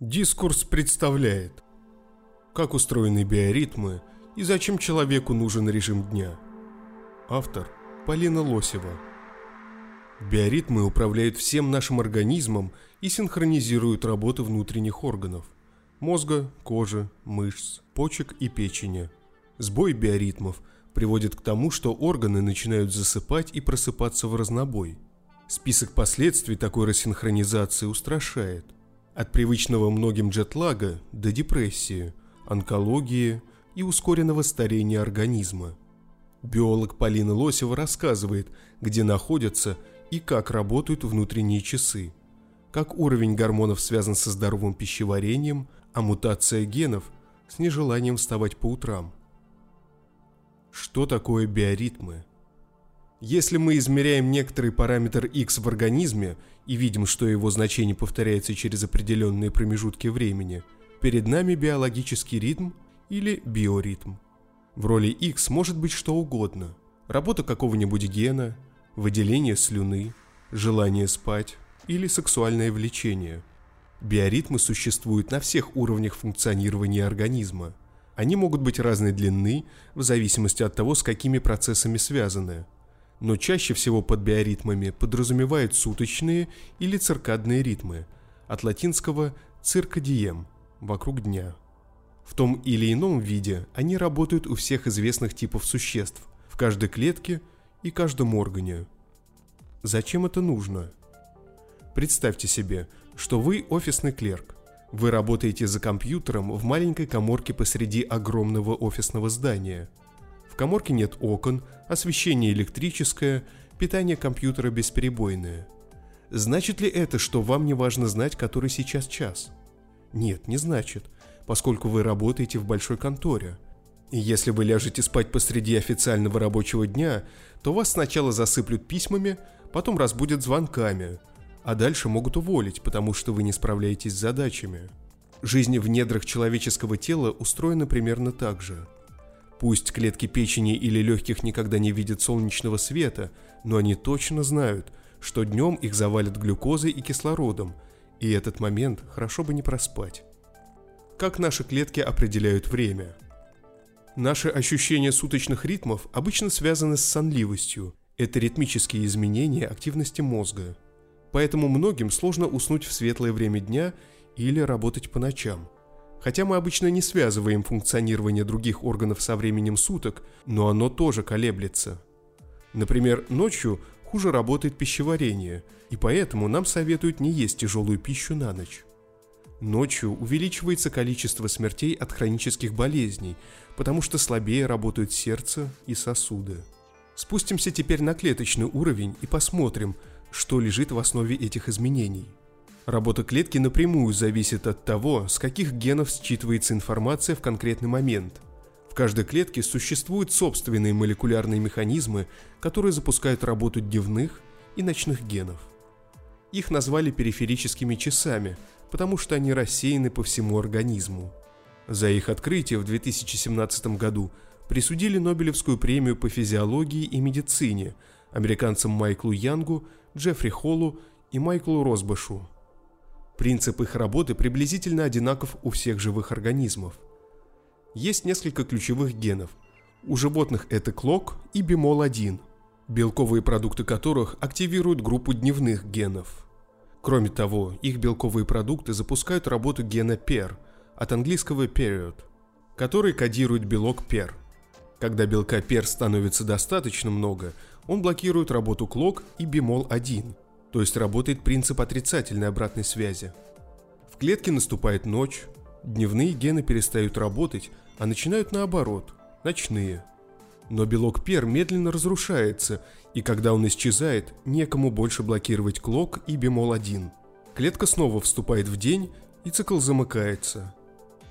Дискурс представляет, как устроены биоритмы и зачем человеку нужен режим дня. Автор Полина Лосева. Биоритмы управляют всем нашим организмом и синхронизируют работу внутренних органов – мозга, кожи, мышц, почек и печени. Сбой биоритмов приводит к тому, что органы начинают засыпать и просыпаться в разнобой. Список последствий такой рассинхронизации устрашает – от привычного многим джетлага до депрессии, онкологии и ускоренного старения организма. Биолог Полина Лосева рассказывает, где находятся и как работают внутренние часы, как уровень гормонов связан со здоровым пищеварением, а мутация генов с нежеланием вставать по утрам. Что такое биоритмы? Если мы измеряем некоторый параметр x в организме и видим, что его значение повторяется через определенные промежутки времени, перед нами биологический ритм или биоритм. В роли x может быть что угодно. Работа какого-нибудь гена, выделение слюны, желание спать или сексуальное влечение. Биоритмы существуют на всех уровнях функционирования организма. Они могут быть разной длины в зависимости от того, с какими процессами связаны – но чаще всего под биоритмами подразумевают суточные или циркадные ритмы, от латинского «циркадием» – «вокруг дня». В том или ином виде они работают у всех известных типов существ, в каждой клетке и каждом органе. Зачем это нужно? Представьте себе, что вы офисный клерк. Вы работаете за компьютером в маленькой коморке посреди огромного офисного здания – коморке нет окон, освещение электрическое, питание компьютера бесперебойное. Значит ли это, что вам не важно знать, который сейчас час? Нет, не значит, поскольку вы работаете в большой конторе. И если вы ляжете спать посреди официального рабочего дня, то вас сначала засыплют письмами, потом разбудят звонками, а дальше могут уволить, потому что вы не справляетесь с задачами. Жизнь в недрах человеческого тела устроена примерно так же – Пусть клетки печени или легких никогда не видят солнечного света, но они точно знают, что днем их завалят глюкозой и кислородом, и этот момент хорошо бы не проспать. Как наши клетки определяют время? Наши ощущения суточных ритмов обычно связаны с сонливостью. Это ритмические изменения активности мозга. Поэтому многим сложно уснуть в светлое время дня или работать по ночам – Хотя мы обычно не связываем функционирование других органов со временем суток, но оно тоже колеблется. Например, ночью хуже работает пищеварение, и поэтому нам советуют не есть тяжелую пищу на ночь. Ночью увеличивается количество смертей от хронических болезней, потому что слабее работают сердце и сосуды. Спустимся теперь на клеточный уровень и посмотрим, что лежит в основе этих изменений – Работа клетки напрямую зависит от того, с каких генов считывается информация в конкретный момент. В каждой клетке существуют собственные молекулярные механизмы, которые запускают работу дневных и ночных генов. Их назвали периферическими часами, потому что они рассеяны по всему организму. За их открытие в 2017 году присудили Нобелевскую премию по физиологии и медицине американцам Майклу Янгу, Джеффри Холлу и Майклу Росбашу. Принцип их работы приблизительно одинаков у всех живых организмов. Есть несколько ключевых генов. У животных это клок и бимол-1, белковые продукты которых активируют группу дневных генов. Кроме того, их белковые продукты запускают работу гена PER, от английского period, который кодирует белок PER. Когда белка PER становится достаточно много, он блокирует работу клок и бимол-1, то есть работает принцип отрицательной обратной связи. В клетке наступает ночь, дневные гены перестают работать, а начинают наоборот, ночные. Но белок пер медленно разрушается, и когда он исчезает, некому больше блокировать клок и бемол-1. Клетка снова вступает в день, и цикл замыкается.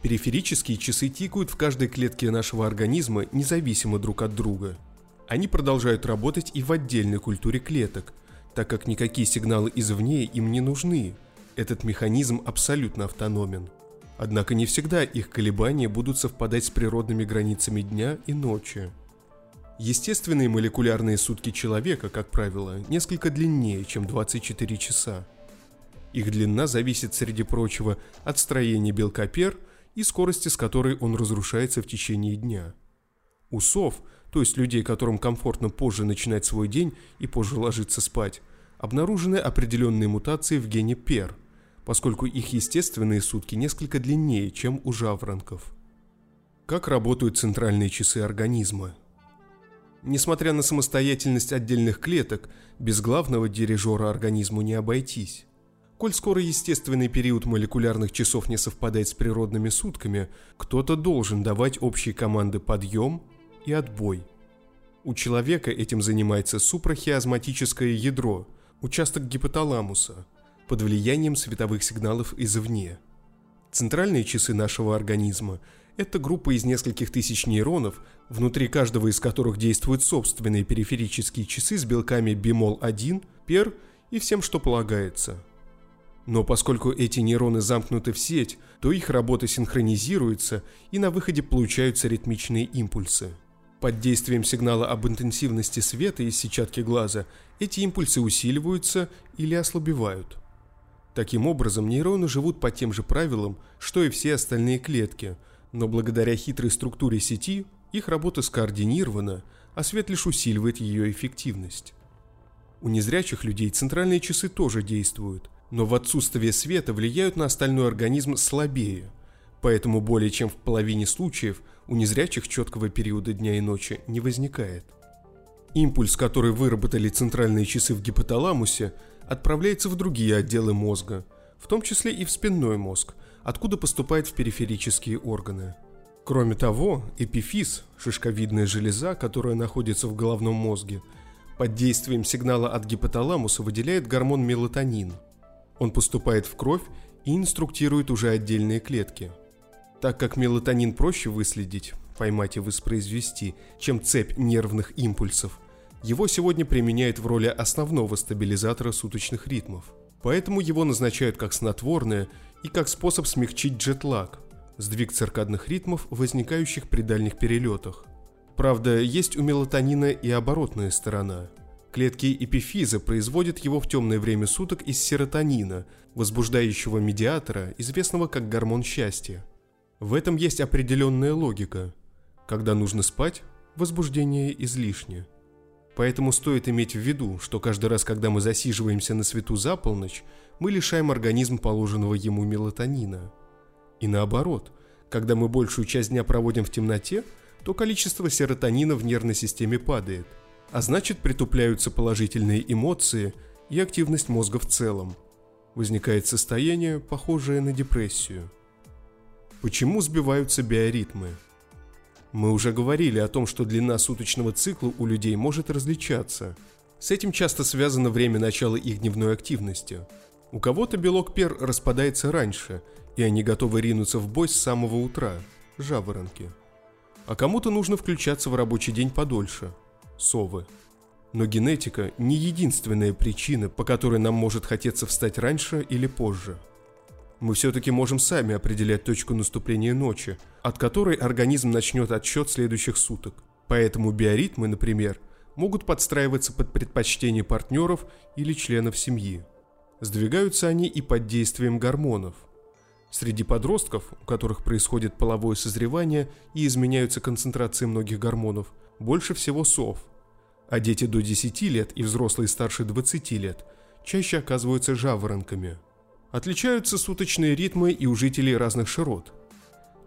Периферические часы тикают в каждой клетке нашего организма независимо друг от друга. Они продолжают работать и в отдельной культуре клеток – так как никакие сигналы извне им не нужны. Этот механизм абсолютно автономен. Однако не всегда их колебания будут совпадать с природными границами дня и ночи. Естественные молекулярные сутки человека, как правило, несколько длиннее, чем 24 часа. Их длина зависит, среди прочего, от строения белка пер и скорости, с которой он разрушается в течение дня. У сов, то есть людей, которым комфортно позже начинать свой день и позже ложиться спать, обнаружены определенные мутации в гене пер, поскольку их естественные сутки несколько длиннее, чем у жаворонков. Как работают центральные часы организма? Несмотря на самостоятельность отдельных клеток, без главного дирижера организму не обойтись. Коль скоро естественный период молекулярных часов не совпадает с природными сутками, кто-то должен давать общие команды подъем и отбой. У человека этим занимается супрахиазматическое ядро, участок гипоталамуса, под влиянием световых сигналов извне. Центральные часы нашего организма – это группа из нескольких тысяч нейронов, внутри каждого из которых действуют собственные периферические часы с белками бимол-1, пер и всем, что полагается – но поскольку эти нейроны замкнуты в сеть, то их работа синхронизируется и на выходе получаются ритмичные импульсы. Под действием сигнала об интенсивности света из сетчатки глаза эти импульсы усиливаются или ослабевают. Таким образом, нейроны живут по тем же правилам, что и все остальные клетки, но благодаря хитрой структуре сети их работа скоординирована, а свет лишь усиливает ее эффективность. У незрячих людей центральные часы тоже действуют – но в отсутствие света влияют на остальной организм слабее, поэтому более чем в половине случаев у незрячих четкого периода дня и ночи не возникает. Импульс, который выработали центральные часы в гипоталамусе, отправляется в другие отделы мозга, в том числе и в спинной мозг, откуда поступает в периферические органы. Кроме того, эпифиз, шишковидная железа, которая находится в головном мозге, под действием сигнала от гипоталамуса выделяет гормон мелатонин – он поступает в кровь и инструктирует уже отдельные клетки. Так как мелатонин проще выследить, поймать и воспроизвести, чем цепь нервных импульсов, его сегодня применяют в роли основного стабилизатора суточных ритмов. Поэтому его назначают как снотворное и как способ смягчить джетлаг, сдвиг циркадных ритмов, возникающих при дальних перелетах. Правда, есть у мелатонина и оборотная сторона – Клетки эпифиза производят его в темное время суток из серотонина, возбуждающего медиатора, известного как гормон счастья. В этом есть определенная логика. Когда нужно спать, возбуждение излишне. Поэтому стоит иметь в виду, что каждый раз, когда мы засиживаемся на свету за полночь, мы лишаем организм положенного ему мелатонина. И наоборот, когда мы большую часть дня проводим в темноте, то количество серотонина в нервной системе падает – а значит притупляются положительные эмоции и активность мозга в целом. Возникает состояние, похожее на депрессию. Почему сбиваются биоритмы? Мы уже говорили о том, что длина суточного цикла у людей может различаться. С этим часто связано время начала их дневной активности. У кого-то белок пер распадается раньше, и они готовы ринуться в бой с самого утра – жаворонки. А кому-то нужно включаться в рабочий день подольше – совы. Но генетика не единственная причина, по которой нам может хотеться встать раньше или позже. Мы все-таки можем сами определять точку наступления ночи, от которой организм начнет отсчет следующих суток. Поэтому биоритмы, например, могут подстраиваться под предпочтения партнеров или членов семьи. Сдвигаются они и под действием гормонов. Среди подростков, у которых происходит половое созревание и изменяются концентрации многих гормонов, больше всего сов, а дети до 10 лет и взрослые старше 20 лет чаще оказываются жаворонками. Отличаются суточные ритмы и у жителей разных широт.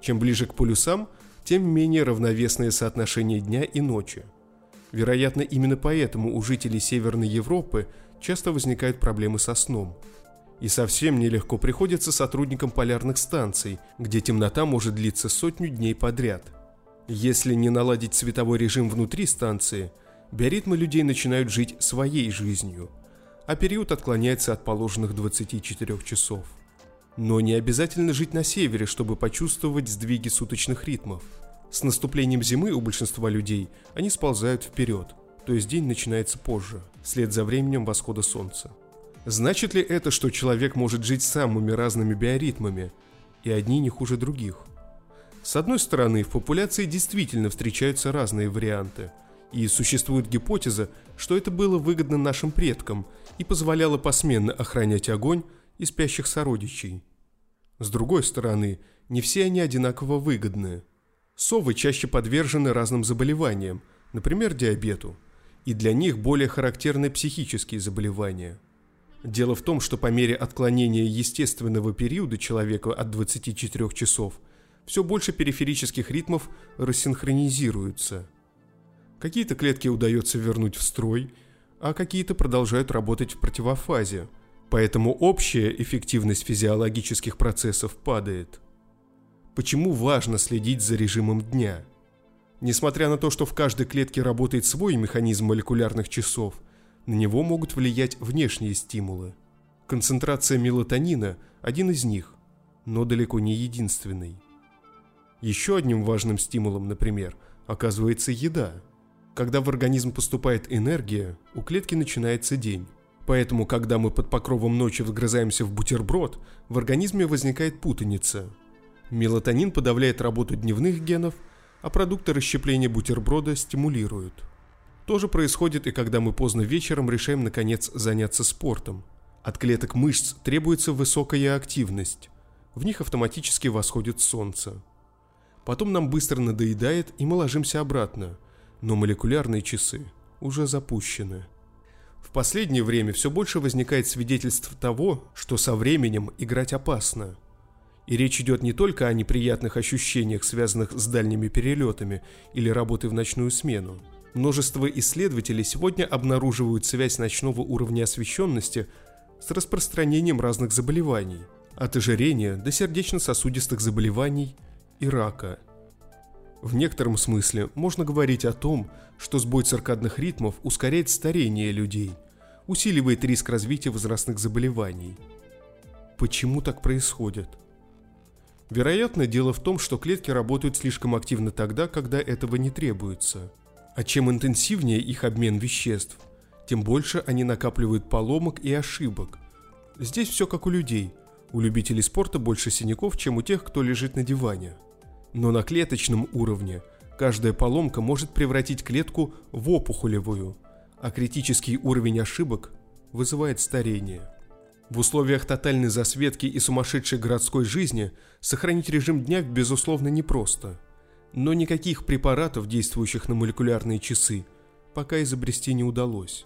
Чем ближе к полюсам, тем менее равновесное соотношение дня и ночи. Вероятно, именно поэтому у жителей Северной Европы часто возникают проблемы со сном. И совсем нелегко приходится сотрудникам полярных станций, где темнота может длиться сотню дней подряд. Если не наладить световой режим внутри станции – биоритмы людей начинают жить своей жизнью, а период отклоняется от положенных 24 часов. Но не обязательно жить на севере, чтобы почувствовать сдвиги суточных ритмов. С наступлением зимы у большинства людей они сползают вперед, то есть день начинается позже, вслед за временем восхода солнца. Значит ли это, что человек может жить самыми разными биоритмами, и одни не хуже других? С одной стороны, в популяции действительно встречаются разные варианты – и существует гипотеза, что это было выгодно нашим предкам и позволяло посменно охранять огонь и спящих сородичей. С другой стороны, не все они одинаково выгодны. Совы чаще подвержены разным заболеваниям, например, диабету, и для них более характерны психические заболевания. Дело в том, что по мере отклонения естественного периода человека от 24 часов все больше периферических ритмов рассинхронизируются. Какие-то клетки удается вернуть в строй, а какие-то продолжают работать в противофазе, поэтому общая эффективность физиологических процессов падает. Почему важно следить за режимом дня? Несмотря на то, что в каждой клетке работает свой механизм молекулярных часов, на него могут влиять внешние стимулы. Концентрация мелатонина – один из них, но далеко не единственный. Еще одним важным стимулом, например, оказывается еда. Когда в организм поступает энергия, у клетки начинается день. Поэтому, когда мы под покровом ночи вгрызаемся в бутерброд, в организме возникает путаница. Мелатонин подавляет работу дневных генов, а продукты расщепления бутерброда стимулируют. То же происходит и когда мы поздно вечером решаем наконец заняться спортом. От клеток мышц требуется высокая активность. В них автоматически восходит солнце. Потом нам быстро надоедает, и мы ложимся обратно. Но молекулярные часы уже запущены. В последнее время все больше возникает свидетельств того, что со временем играть опасно. И речь идет не только о неприятных ощущениях, связанных с дальними перелетами или работой в ночную смену. Множество исследователей сегодня обнаруживают связь ночного уровня освещенности с распространением разных заболеваний, от ожирения до сердечно-сосудистых заболеваний – и рака. В некотором смысле можно говорить о том, что сбой циркадных ритмов ускоряет старение людей, усиливает риск развития возрастных заболеваний. Почему так происходит? Вероятно, дело в том, что клетки работают слишком активно тогда, когда этого не требуется. А чем интенсивнее их обмен веществ, тем больше они накапливают поломок и ошибок. Здесь все как у людей. У любителей спорта больше синяков, чем у тех, кто лежит на диване. Но на клеточном уровне каждая поломка может превратить клетку в опухолевую, а критический уровень ошибок вызывает старение. В условиях тотальной засветки и сумасшедшей городской жизни сохранить режим дня безусловно непросто. Но никаких препаратов, действующих на молекулярные часы, пока изобрести не удалось.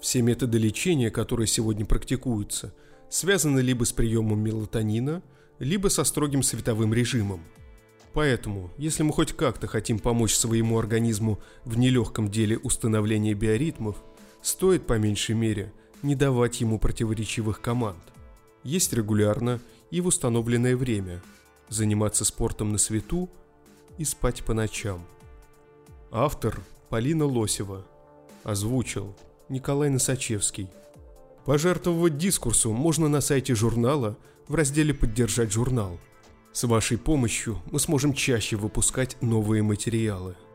Все методы лечения, которые сегодня практикуются, связаны либо с приемом мелатонина, либо со строгим световым режимом – Поэтому, если мы хоть как-то хотим помочь своему организму в нелегком деле установления биоритмов, стоит по меньшей мере не давать ему противоречивых команд. Есть регулярно и в установленное время, заниматься спортом на свету и спать по ночам. Автор Полина Лосева. Озвучил Николай Носачевский. Пожертвовать дискурсу можно на сайте журнала в разделе «Поддержать журнал». С вашей помощью мы сможем чаще выпускать новые материалы –